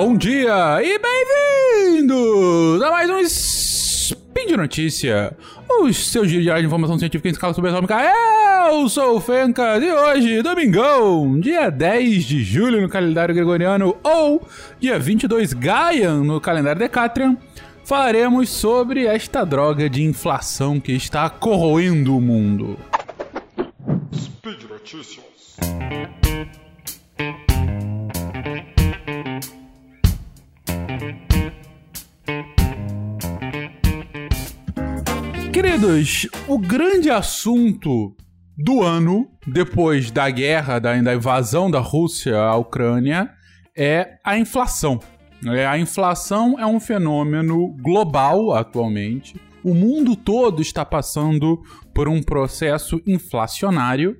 Bom dia e bem-vindos a mais um Spin de Notícia, o seu giro de informação científica em escala subatômica. Eu sou o Fencas e hoje, domingão, dia 10 de julho no calendário gregoriano ou dia 22 Gaian no calendário Decatrian, falaremos sobre esta droga de inflação que está corroendo o mundo. Speed Notícias. Queridos, o grande assunto do ano, depois da guerra, da, da invasão da Rússia à Ucrânia, é a inflação. É, a inflação é um fenômeno global atualmente. O mundo todo está passando por um processo inflacionário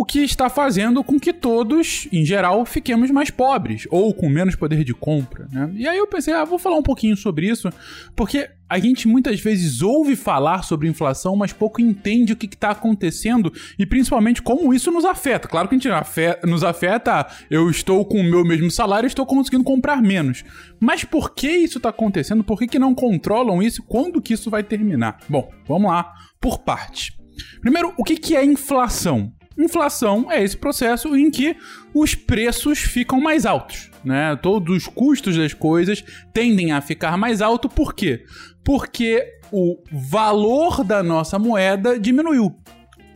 o que está fazendo com que todos, em geral, fiquemos mais pobres ou com menos poder de compra. Né? E aí eu pensei, ah, vou falar um pouquinho sobre isso, porque a gente muitas vezes ouve falar sobre inflação, mas pouco entende o que está acontecendo e principalmente como isso nos afeta. Claro que a gente afeta, nos afeta, eu estou com o meu mesmo salário estou conseguindo comprar menos. Mas por que isso está acontecendo? Por que, que não controlam isso? Quando que isso vai terminar? Bom, vamos lá, por parte. Primeiro, o que, que é inflação? Inflação é esse processo em que os preços ficam mais altos, né? Todos os custos das coisas tendem a ficar mais alto, por quê? Porque o valor da nossa moeda diminuiu.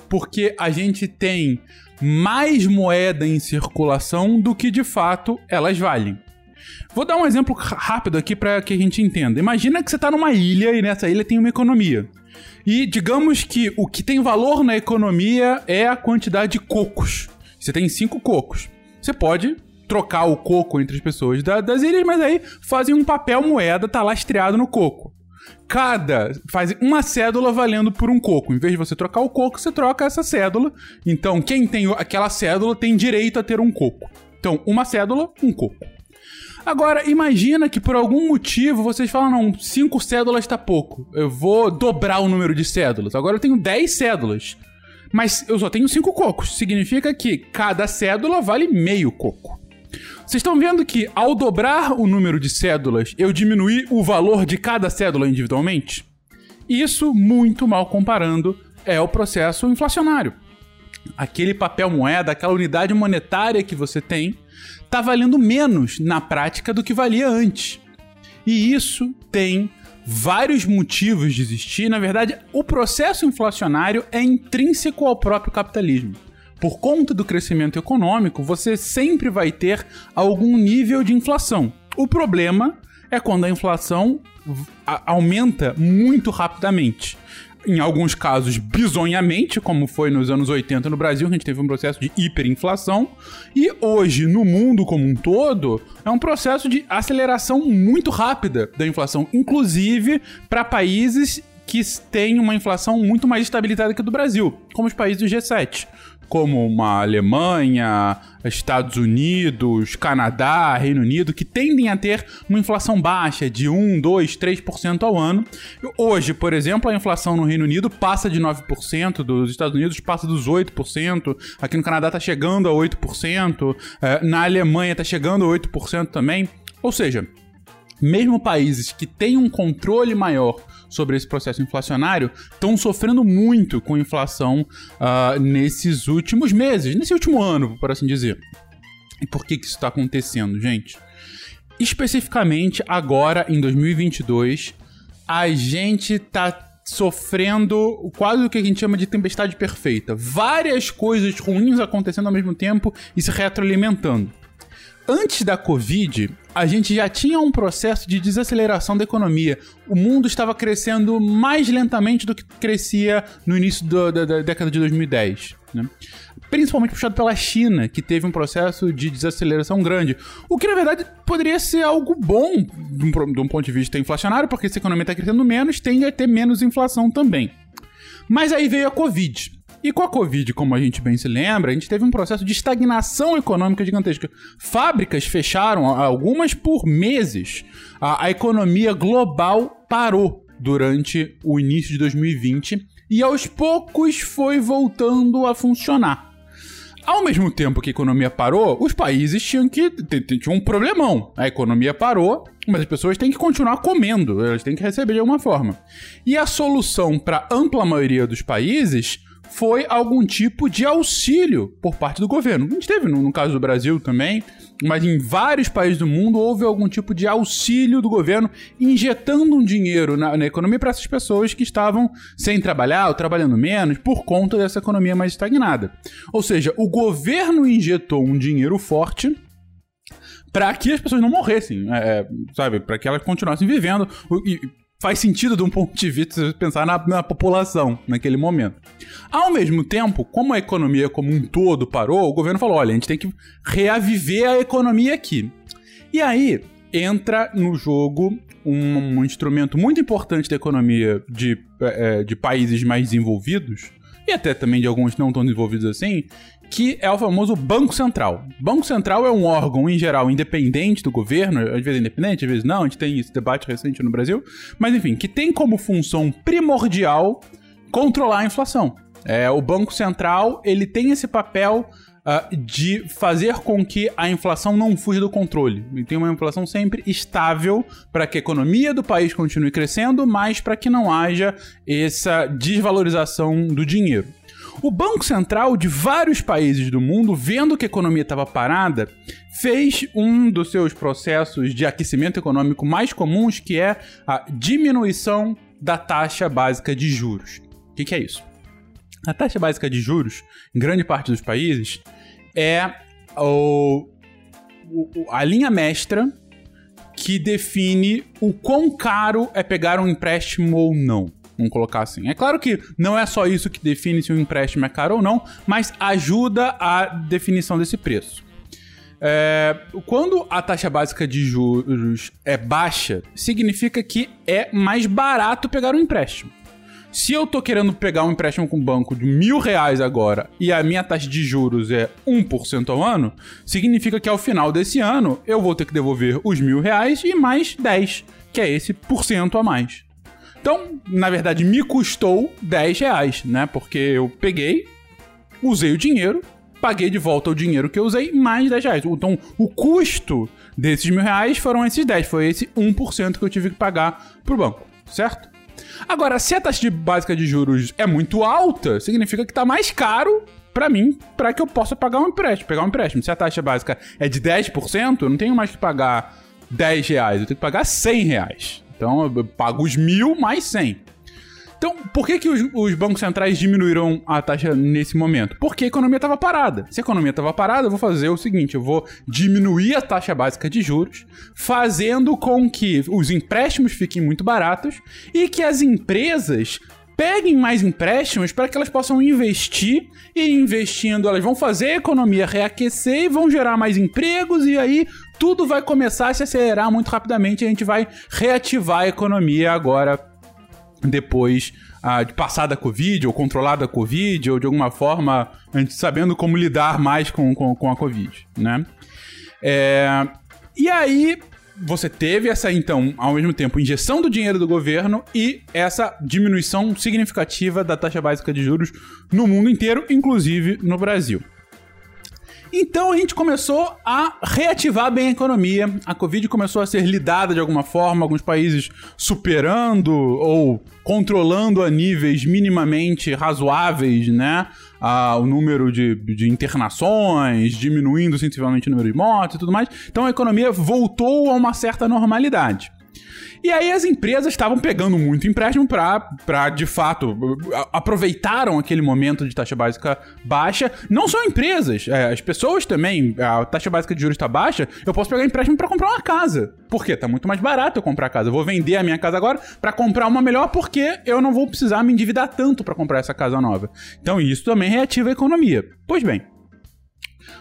Porque a gente tem mais moeda em circulação do que de fato elas valem. Vou dar um exemplo rápido aqui para que a gente entenda. Imagina que você está numa ilha e nessa ilha tem uma economia. E digamos que o que tem valor na economia é a quantidade de cocos. Você tem cinco cocos. Você pode trocar o coco entre as pessoas da, das ilhas, mas aí fazem um papel moeda, tá lastreado no coco. Cada. faz uma cédula valendo por um coco. Em vez de você trocar o coco, você troca essa cédula. Então, quem tem aquela cédula tem direito a ter um coco. Então, uma cédula, um coco. Agora, imagina que por algum motivo vocês falam, não, cinco cédulas tá pouco. Eu vou dobrar o número de cédulas. Agora eu tenho 10 cédulas. Mas eu só tenho cinco cocos. Significa que cada cédula vale meio coco. Vocês estão vendo que ao dobrar o número de cédulas, eu diminuí o valor de cada cédula individualmente? Isso, muito mal comparando, é o processo inflacionário. Aquele papel moeda, aquela unidade monetária que você tem, está valendo menos na prática do que valia antes. E isso tem vários motivos de existir. Na verdade, o processo inflacionário é intrínseco ao próprio capitalismo. Por conta do crescimento econômico, você sempre vai ter algum nível de inflação. O problema é quando a inflação aumenta muito rapidamente em alguns casos, bizonhamente, como foi nos anos 80 no Brasil, a gente teve um processo de hiperinflação, e hoje, no mundo como um todo, é um processo de aceleração muito rápida da inflação, inclusive para países que têm uma inflação muito mais estabilizada que a do Brasil, como os países do G7 como uma Alemanha, Estados Unidos, Canadá, Reino Unido, que tendem a ter uma inflação baixa de 1, 2, 3% ao ano. Hoje, por exemplo, a inflação no Reino Unido passa de 9%, dos Estados Unidos passa dos 8%, aqui no Canadá está chegando a 8%, eh, na Alemanha está chegando a 8% também. Ou seja, mesmo países que têm um controle maior sobre esse processo inflacionário estão sofrendo muito com inflação uh, nesses últimos meses, nesse último ano, por assim dizer. E por que, que isso está acontecendo, gente? Especificamente agora, em 2022, a gente está sofrendo quase o que a gente chama de tempestade perfeita. Várias coisas ruins acontecendo ao mesmo tempo e se retroalimentando. Antes da Covid, a gente já tinha um processo de desaceleração da economia. O mundo estava crescendo mais lentamente do que crescia no início do, da, da, década de 2010. Né? Principalmente puxado pela China, que teve um processo de desaceleração grande. O que, na verdade, poderia ser algo bom de um, de um ponto de vista inflacionário, porque se a economia está crescendo menos, tende a ter menos inflação também. Mas aí veio a Covid. E com a Covid, como a gente bem se lembra, a gente teve um processo de estagnação econômica gigantesca. Fábricas fecharam, algumas por meses. A, a economia global parou durante o início de 2020 e aos poucos foi voltando a funcionar. Ao mesmo tempo que a economia parou, os países tinham que. tinham um problemão. A economia parou, mas as pessoas têm que continuar comendo, elas têm que receber de alguma forma. E a solução para ampla maioria dos países foi algum tipo de auxílio por parte do governo. A gente teve no, no, caso do Brasil também, mas em vários países do mundo houve algum tipo de auxílio do governo injetando um dinheiro na, na economia para essas pessoas que estavam sem trabalhar ou trabalhando menos por conta dessa economia mais estagnada. Ou seja, o governo injetou um dinheiro forte para que as pessoas não morressem, é, sabe? Para que elas continuassem vivendo. E, faz sentido de um ponto de vista pensar na, na, população naquele momento. Ao mesmo tempo, como a economia como um todo parou, o governo falou: olha, a gente tem que reaviver a economia aqui. E aí entra no jogo um, um instrumento muito importante da economia de, é, de países mais desenvolvidos, e até também de alguns não tão desenvolvidos assim, que é o famoso Banco Central. Banco Central é um órgão, em geral, independente do governo, às vezes independente, às vezes não, a gente tem esse debate recente no Brasil, mas enfim, que tem como função primordial controlar a inflação. É, o Banco Central, ele tem esse papel uh, de fazer com que a inflação não fuja do controle. E tem uma inflação sempre estável para que a economia do país continue crescendo, mas para que não haja essa desvalorização do dinheiro. O Banco Central de vários países do mundo, vendo que a economia estava parada, fez um dos seus processos de aquecimento econômico mais comuns, que é a diminuição da taxa básica de juros. O que, que é isso? A taxa básica de juros, em grande parte dos países, é o, o, a linha mestra que define o quão caro é pegar um empréstimo ou não. Vamos colocar assim. É claro que não é só isso que define se um empréstimo é caro ou não, mas ajuda a definição desse preço. É, quando a taxa básica de juros é baixa, significa que é mais barato pegar um empréstimo. Se eu tô querendo pegar um empréstimo com o banco de mil reais agora e a minha taxa de juros é 1% ao ano, significa que ao final desse ano eu vou ter que devolver os mil reais e mais 10, que é esse por cento a mais. Então, na verdade, me custou 10 reais, né? Porque eu peguei, usei o dinheiro, paguei de volta o dinheiro que eu usei, mais 10 reais. Então, o custo desses mil reais foram esses 10, foi esse 1% que eu tive que pagar pro banco, certo? Agora, se a taxa de básica de juros é muito alta, significa que tá mais caro para mim, para que eu possa pagar um empréstimo, pegar um empréstimo. Se a taxa básica é de 10%, eu não tenho mais que pagar 10 reais, eu tenho que pagar 100 reais. Então eu pago os mil mais 100. Então, por que, que os, os, bancos centrais diminuíram a taxa nesse momento? Porque a economia estava parada. Se a economia estava parada, eu vou fazer o seguinte: eu vou diminuir a taxa básica de juros, fazendo com que os empréstimos fiquem muito baratos e que as empresas peguem mais empréstimos para que elas possam investir e investindo elas vão fazer a economia reaquecer e vão gerar mais empregos e aí tudo vai começar a se acelerar muito rapidamente a gente vai reativar a economia agora depois ah, de passar da Covid ou controlar da Covid ou de alguma forma a gente sabendo como lidar mais com, com, com a Covid, né? É, e aí você teve essa, então, ao mesmo tempo, injeção do dinheiro do governo e essa diminuição significativa da taxa básica de juros no mundo inteiro, inclusive no Brasil. Então a gente começou a reativar bem a economia. A Covid começou a ser lidada de alguma forma, alguns países superando ou controlando a níveis minimamente razoáveis, né? Ah, o número de, de internações, diminuindo sensivelmente o número de mortes e tudo mais. Então a economia voltou a uma certa normalidade. E aí as empresas estavam pegando muito empréstimo para, de fato, aproveitaram aquele momento de taxa básica baixa. Não só empresas, é, as pessoas também, a taxa básica de juros está baixa, eu posso pegar empréstimo para comprar uma casa. Por quê? Tá muito mais barato eu comprar casa. Eu vou vender a minha casa agora para comprar uma melhor porque eu não vou precisar me endividar tanto para comprar essa casa nova. Então isso também reativa a economia. Pois bem,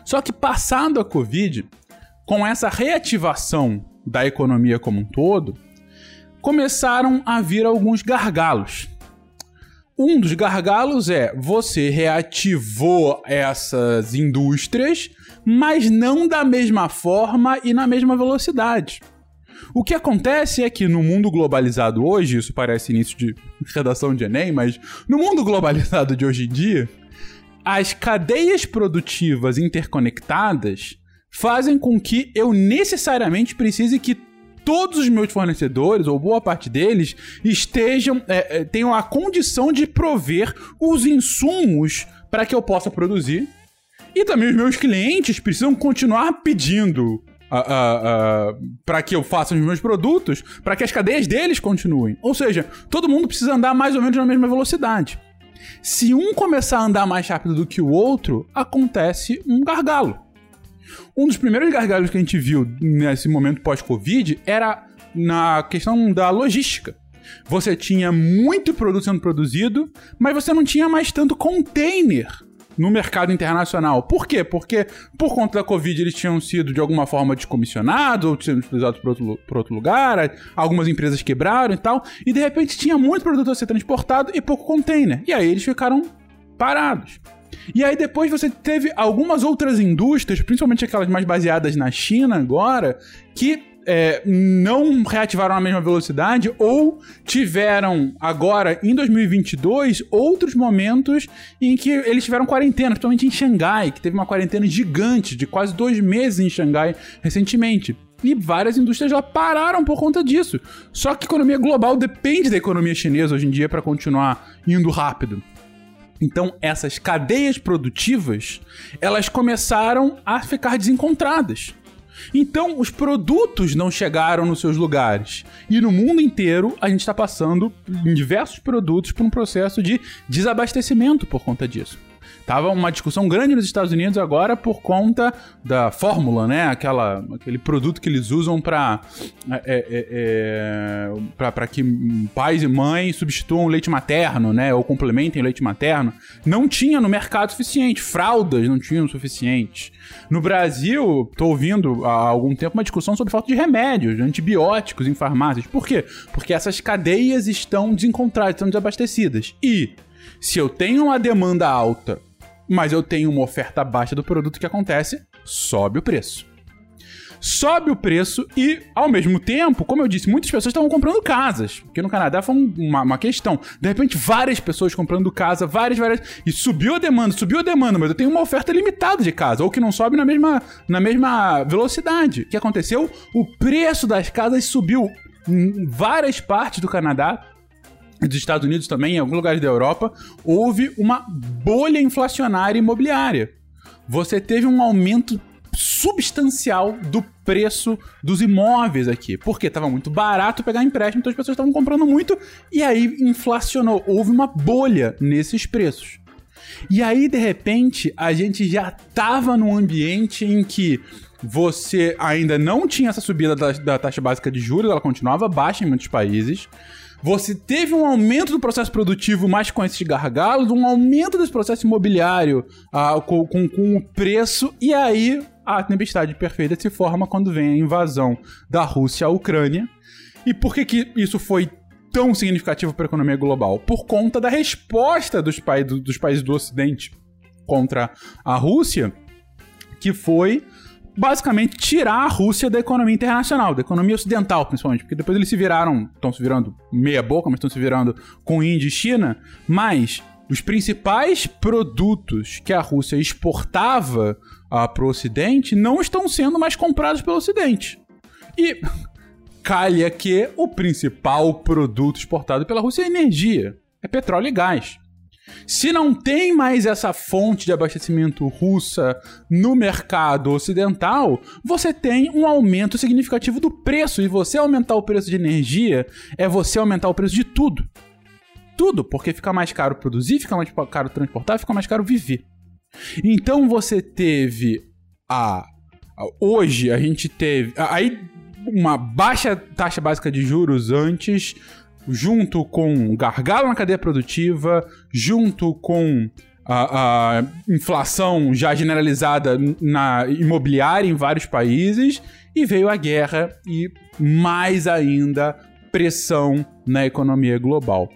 só que passado a Covid, com essa reativação da economia como um todo, começaram a vir alguns gargalos. Um dos gargalos é você reativou essas indústrias, mas não da mesma forma e na mesma velocidade. O que acontece é que no mundo globalizado hoje, isso parece início de redação de Enem, mas no mundo globalizado de hoje em dia, as cadeias produtivas interconectadas fazem com que eu necessariamente precise que todos os meus fornecedores, ou boa parte deles, estejam é, é, tenham a condição de prover os insumos para que eu possa produzir. E também os meus clientes precisam continuar pedindo uh, uh, uh, para que eu faça os meus produtos, para que as cadeias deles continuem. Ou seja, todo mundo precisa andar mais ou menos na mesma velocidade. Se um começar a andar mais rápido do que o outro, acontece um gargalo. Um dos primeiros gargalos que a gente viu nesse momento pós-Covid era na questão da logística. Você tinha muito produto sendo produzido, mas você não tinha mais tanto container no mercado internacional. Por quê? Porque por conta da Covid eles tinham sido de alguma forma descomissionados ou sendo utilizados por outro, por outro lugar, algumas empresas quebraram e tal, e de repente tinha muito produto a ser transportado e pouco container. E aí eles ficaram parados. E aí depois você teve algumas outras indústrias, principalmente aquelas mais baseadas na China agora, que é, não reativaram a mesma velocidade ou tiveram agora, em 2022, outros momentos em que eles tiveram quarentena, principalmente em Xangai, que teve uma quarentena gigante de quase dois meses em Xangai recentemente. E várias indústrias já pararam por conta disso. Só que a economia global depende da economia chinesa hoje em dia para continuar indo rápido. Então, essas cadeias produtivas, elas começaram a ficar desencontradas. Então, os produtos não chegaram nos seus lugares. E no mundo inteiro, a gente está passando em diversos produtos por um processo de desabastecimento por conta disso. Tava uma discussão grande nos Estados Unidos agora por conta da fórmula, né? Aquela, aquele produto que eles usam para é, é, é, para que pais e mães substituam o leite materno, né? Ou complementem o leite materno. Não tinha no mercado suficiente. Fraldas não tinham o suficiente. No Brasil, tô ouvindo há algum tempo uma discussão sobre falta de remédios, antibióticos em farmácias. Por quê? Porque essas cadeias estão desencontradas, estão desabastecidas. E se eu tenho uma demanda alta mas eu tenho uma oferta baixa do produto que acontece, sobe o preço. Sobe o preço e, ao mesmo tempo, como eu disse, muitas pessoas estavam comprando casas. Porque no Canadá foi uma, uma, questão. De repente, várias pessoas comprando casa, várias, várias. E subiu a demanda, subiu a demanda, mas eu tenho uma oferta limitada de casa, ou que não sobe na mesma, na mesma velocidade. O que aconteceu? O preço das casas subiu em várias partes do Canadá dos Estados Unidos também, em alguns lugares da Europa, houve uma bolha inflacionária imobiliária. Você teve um aumento substancial do preço dos imóveis aqui. Porque estava muito barato pegar empréstimo, então as pessoas estavam comprando muito e aí inflacionou. Houve uma bolha nesses preços. E aí, de repente, a gente já estava num ambiente em que você ainda não tinha essa subida da, da taxa básica de juros, ela continuava baixa em muitos países. Você teve um aumento do processo produtivo mais com esses gargalos, um aumento desse processo imobiliário ah, com, com, com o preço, e aí a tempestade perfeita se forma quando vem a invasão da Rússia à Ucrânia. E por que, que isso foi tão significativo para a economia global? Por conta da resposta dos, pa dos países do Ocidente contra a Rússia, que foi basicamente tirar a Rússia da economia internacional, da economia ocidental, principalmente, porque depois eles se viraram, estão se virando meia boca, mas estão se virando com Índia e China, mas os principais produtos que a Rússia exportava para o Ocidente não estão sendo mais comprados pelo Ocidente. E calha que o principal produto exportado pela Rússia é energia, é petróleo e gás. Se não tem mais essa fonte de abastecimento russa no mercado ocidental, você tem um aumento significativo do preço. E você aumentar o preço de energia é você aumentar o preço de tudo. Tudo, porque fica mais caro produzir, fica mais caro transportar, fica mais caro viver. Então você teve a. Hoje a gente teve. Aí uma baixa taxa básica de juros antes junto com gargalo na cadeia produtiva, junto com a, a, inflação já generalizada na imobiliária em vários países, e veio a guerra e mais ainda pressão na economia global.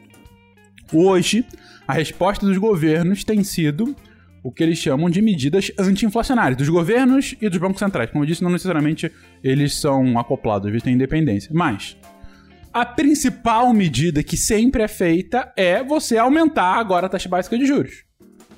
Hoje, a resposta dos governos tem sido o que eles chamam de medidas anti-inflacionárias, dos governos e dos bancos centrais. Como eu disse, não necessariamente eles são acoplados, eles têm independência. Mas a principal medida que sempre é feita é você aumentar agora a taxa básica de juros.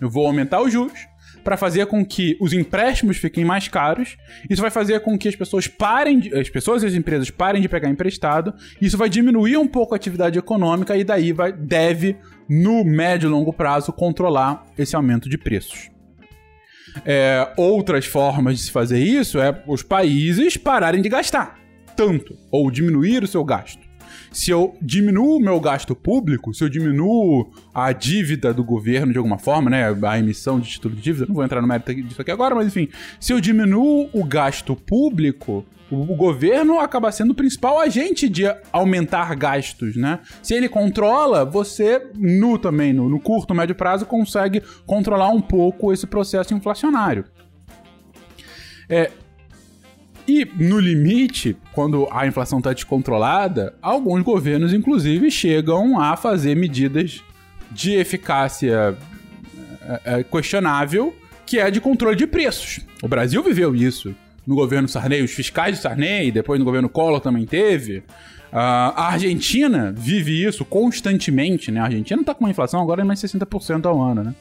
Eu vou aumentar os juros para fazer com que os empréstimos fiquem mais caros. Isso vai fazer com que as pessoas parem, de, as pessoas e as empresas parem de pegar emprestado. Isso vai diminuir um pouco a atividade econômica e daí vai deve no médio e longo prazo controlar esse aumento de preços. É, outras formas de se fazer isso é os países pararem de gastar tanto ou diminuir o seu gasto se eu diminuo o meu gasto público, se eu diminuo a dívida do governo de alguma forma, né, a emissão de título de dívida, não vou entrar no mérito disso aqui agora, mas enfim, se eu diminuo o gasto público, o, governo acaba sendo o principal agente de aumentar gastos, né? Se ele controla, você, no também, no, no curto, médio prazo, consegue controlar um pouco esse processo inflacionário. É, e, no limite, quando a inflação está descontrolada, alguns governos, inclusive, chegam a fazer medidas de eficácia é, é, questionável, que é de controle de preços. O Brasil viveu isso no governo Sarney, os fiscais de Sarney, depois no governo Collor também teve. Uh, a Argentina vive isso constantemente, né? A Argentina está com uma inflação agora de mais 60% ao ano, né?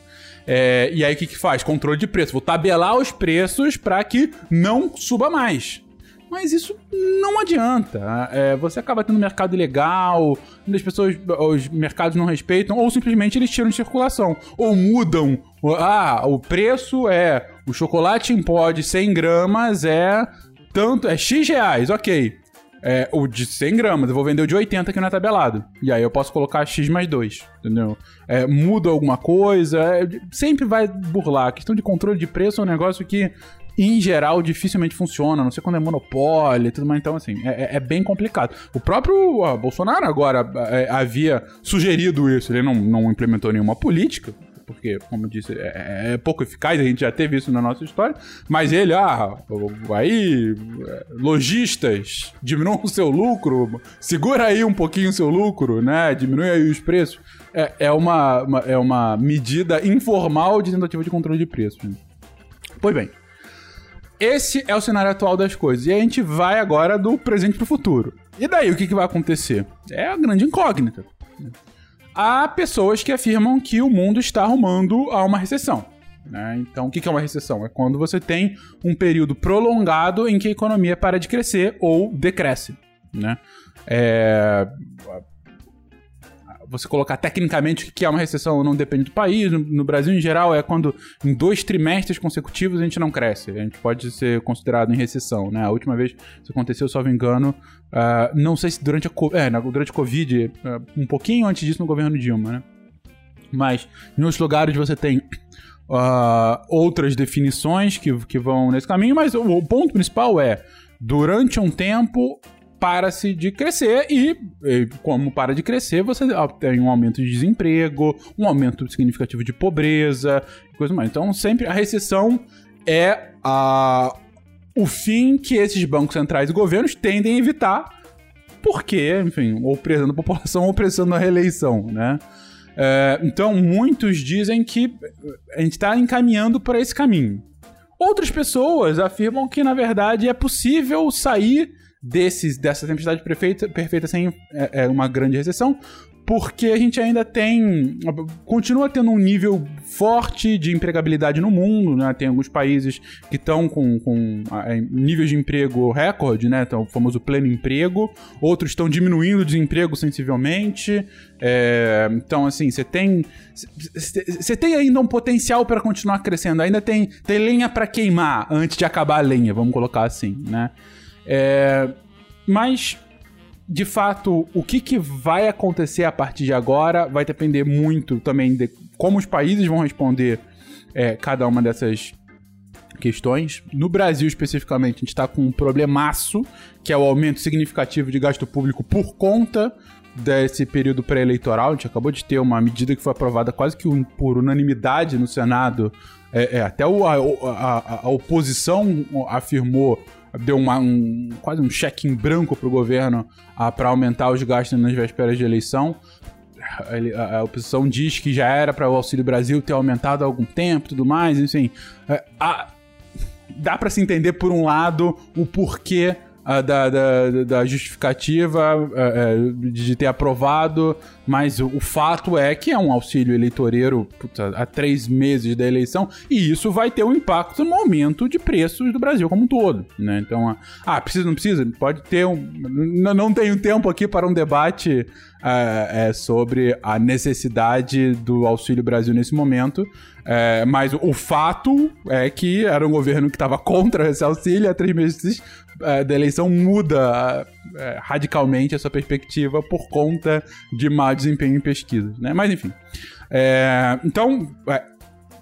É, e aí o que, que faz? Controle de preço. Vou tabelar os preços para que não suba mais. Mas isso não adianta. É, você acaba tendo mercado ilegal, as pessoas, os mercados não respeitam, ou simplesmente eles tiram de circulação. Ou mudam. Ah, o preço é. O chocolate em pó de 100 gramas é tanto. É X reais, ok é, o de 100 gramas, eu vou vender o de 80 que não é tabelado. E aí eu posso colocar X mais 2, entendeu? É, muda alguma coisa, é, sempre vai burlar. A questão de controle de preço é um negócio que, em geral, dificilmente funciona, não sei quando é monopólio e tudo mais. Então, assim, é, é, é bem complicado. O próprio ó, Bolsonaro agora é, havia sugerido isso, ele não, não implementou nenhuma política, porque, como disse, é, é, pouco eficaz, a gente já teve isso na nossa história. Mas ele, ah, aí, lojistas, diminuam o seu lucro, segura aí um pouquinho o seu lucro, né? Diminui aí os preços. É, é, uma, uma, é uma medida informal de tentativa de controle de preços. Pois bem, esse é o cenário atual das coisas. E a gente vai agora do presente para o futuro. E daí, o que, que vai acontecer? É a grande incógnita há pessoas que afirmam que o mundo está arrumando a uma recessão. Né? Então, o que é uma recessão? É quando você tem um período prolongado em que a economia para de crescer ou decresce. Né? É você colocar tecnicamente que é uma recessão não depende do país. No Brasil, em geral, é quando em dois trimestres consecutivos a gente não cresce. A gente pode ser considerado em recessão, né? A última vez que isso aconteceu, me engano, uh, não sei se durante a, é, durante a Covid, uh, um pouquinho antes disso no governo Dilma, né? Mas em outros lugares você tem uh, outras definições que, que vão nesse caminho, mas o, o ponto principal é, durante um tempo para-se de crescer e, como para de crescer, você tem um aumento de desemprego, um aumento significativo de pobreza, coisa mais. Então, sempre a recessão é a, o fim que esses bancos centrais e governos tendem a evitar, porque, enfim, ou presando a população ou presando a reeleição, né? É, então, muitos dizem que a gente está encaminhando para esse caminho. Outras pessoas afirmam que, na verdade, é possível sair desses, dessa tempestade perfeita, perfeita sem é, é, uma grande recessão, porque a gente ainda tem. continua tendo um nível forte de empregabilidade no mundo, né? Tem alguns países que estão com, com é, níveis de emprego recorde, né? Então, o famoso pleno emprego. Outros estão diminuindo o desemprego sensivelmente. É, então, assim, você tem. Você tem ainda um potencial para continuar crescendo. Ainda tem, tem lenha para queimar antes de acabar a lenha, vamos colocar assim, né? É, mas, de fato, o que, que vai acontecer a partir de agora vai depender muito também de como os países vão responder é, cada uma dessas questões. No Brasil, especificamente, a gente está com um problemaço, que é o aumento significativo de gasto público por conta desse período pré-eleitoral. A gente acabou de ter uma medida que foi aprovada quase que por unanimidade no Senado. É, é, até o, a, a, a, oposição afirmou deu uma, um, quase um cheque em branco pro governo ah, para aumentar os gastos nas vésperas de eleição. Ele, a, a, oposição diz que já era para o Auxílio Brasil ter aumentado há algum tempo tudo mais, enfim. É, a, dá para se entender, por um lado, o porquê uh, da, da, da, justificativa uh, de ter aprovado, mas o, o, fato é que é um auxílio eleitoreiro puta, há três meses da eleição e isso vai ter um impacto no aumento de preços do Brasil como um todo, né? Então, ah, precisa, não precisa? Pode ter um... Não, não tenho tempo aqui para um debate é, sobre a necessidade do Auxílio Brasil nesse momento, é, mas o fato é que era um governo que estava contra esse auxílio há três meses é, da eleição muda é, radicalmente essa perspectiva por conta de má desempenho em pesquisas, né? Mas enfim. É, então, é,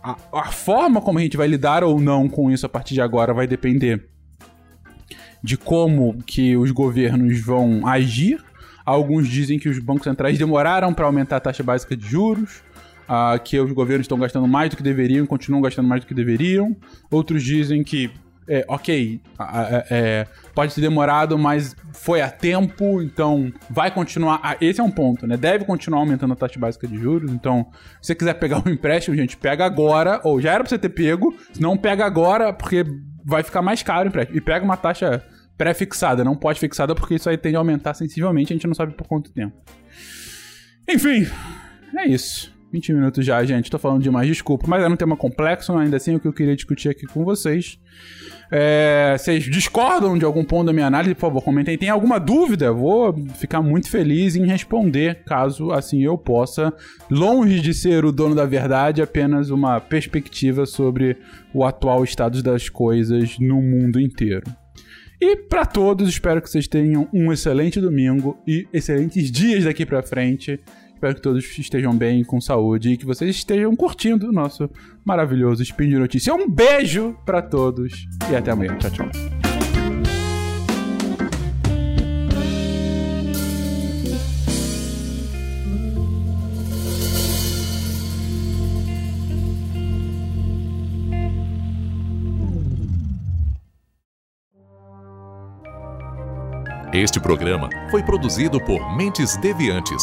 a, a forma como a gente vai lidar ou não com isso a partir de agora vai depender de como que os governos vão agir. Alguns dizem que os bancos centrais demoraram para aumentar a taxa básica de juros uh, que os governos estão gastando mais do que deveriam continuam gastando mais do que deveriam. Outros dizem que, é, ok, é, pode ter demorado, mas foi a tempo, então vai continuar. Ah, esse é um ponto, né? Deve continuar aumentando a taxa básica de juros. Então, se você quiser pegar um empréstimo, gente, pega agora, ou já era pra você ter pego, não pega agora, porque vai ficar mais caro o empréstimo. E pega uma taxa pré-fixada, não pode fixada, porque isso aí tende a aumentar sensivelmente, a gente não sabe por quanto tempo. Enfim, é isso. 20 minutos já, gente. Tô falando demais, desculpa. Mas era um tema complexo, ainda assim, o que eu queria discutir aqui com vocês. É, vocês discordam de algum ponto da minha análise, por favor, comentem. Tem alguma dúvida? Vou ficar muito feliz em responder, caso assim eu possa. Longe de ser o dono da verdade, apenas uma perspectiva sobre o atual estado das coisas no mundo inteiro. E para todos, espero que vocês tenham um excelente domingo e excelentes dias daqui para frente. Espero que todos estejam bem, com saúde e que vocês estejam curtindo o nosso maravilhoso Spin de Notícia. Um beijo para todos e até amanhã. Tchau, tchau. Este programa foi produzido por Mentes Deviantes